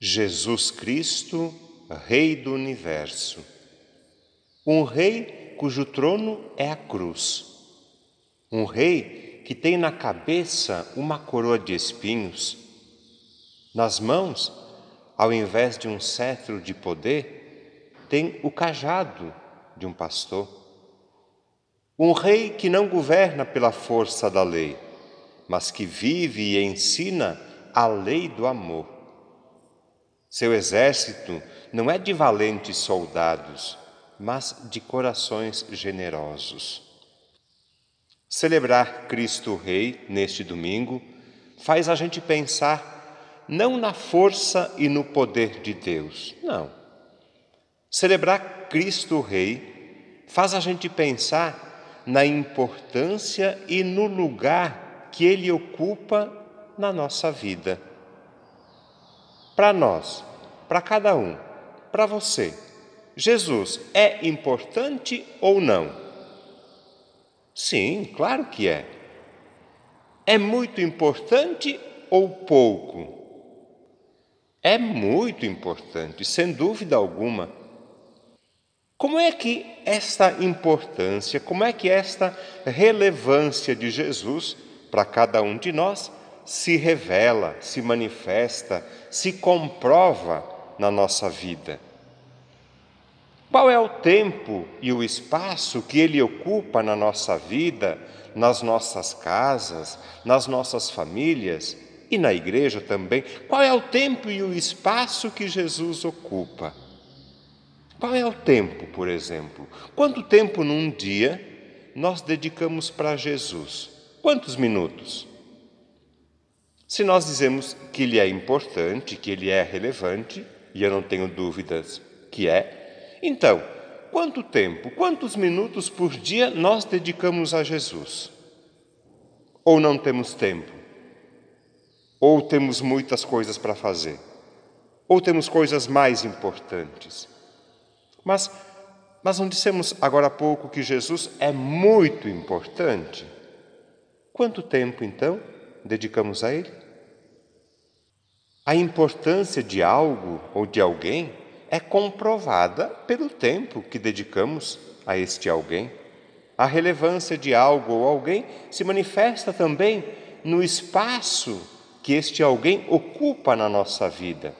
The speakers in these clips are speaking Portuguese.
Jesus Cristo, Rei do Universo. Um rei cujo trono é a cruz. Um rei que tem na cabeça uma coroa de espinhos. Nas mãos, ao invés de um cetro de poder, tem o cajado de um pastor. Um rei que não governa pela força da lei, mas que vive e ensina a lei do amor seu exército não é de valentes soldados, mas de corações generosos. Celebrar Cristo Rei neste domingo faz a gente pensar não na força e no poder de Deus, não. Celebrar Cristo Rei faz a gente pensar na importância e no lugar que ele ocupa na nossa vida para nós, para cada um, para você, Jesus é importante ou não? Sim, claro que é. É muito importante ou pouco? É muito importante, sem dúvida alguma. Como é que esta importância, como é que esta relevância de Jesus para cada um de nós se revela, se manifesta, se comprova na nossa vida. Qual é o tempo e o espaço que ele ocupa na nossa vida, nas nossas casas, nas nossas famílias e na igreja também? Qual é o tempo e o espaço que Jesus ocupa? Qual é o tempo, por exemplo? Quanto tempo num dia nós dedicamos para Jesus? Quantos minutos? Se nós dizemos que ele é importante, que ele é relevante, e eu não tenho dúvidas que é, então, quanto tempo, quantos minutos por dia nós dedicamos a Jesus? Ou não temos tempo? Ou temos muitas coisas para fazer? Ou temos coisas mais importantes? Mas mas não dissemos agora há pouco que Jesus é muito importante? Quanto tempo então dedicamos a Ele? A importância de algo ou de alguém é comprovada pelo tempo que dedicamos a este alguém. A relevância de algo ou alguém se manifesta também no espaço que este alguém ocupa na nossa vida.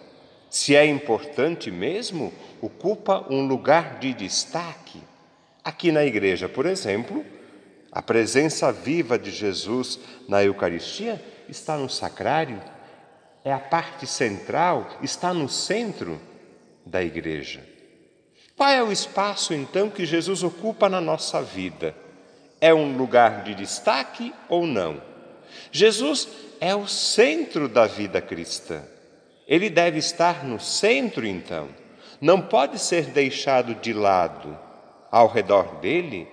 Se é importante mesmo, ocupa um lugar de destaque. Aqui na igreja, por exemplo, a presença viva de Jesus na Eucaristia está no sacrário é a parte central, está no centro da igreja. Qual é o espaço então que Jesus ocupa na nossa vida? É um lugar de destaque ou não? Jesus é o centro da vida cristã. Ele deve estar no centro então. Não pode ser deixado de lado. Ao redor dele,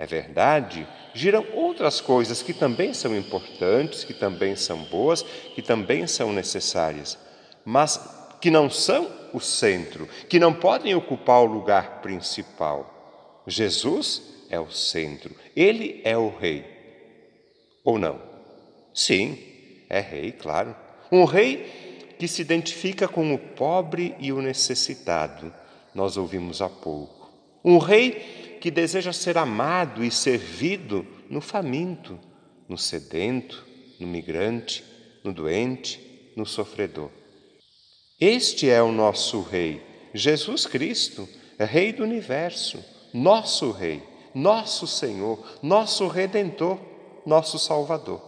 é verdade, giram outras coisas que também são importantes, que também são boas, que também são necessárias, mas que não são o centro, que não podem ocupar o lugar principal. Jesus é o centro, ele é o rei. Ou não? Sim, é rei, claro. Um rei que se identifica com o pobre e o necessitado, nós ouvimos há pouco. Um rei que deseja ser amado e servido no faminto, no sedento, no migrante, no doente, no sofredor. Este é o nosso Rei, Jesus Cristo, Rei do universo, nosso Rei, nosso Senhor, nosso Redentor, nosso Salvador.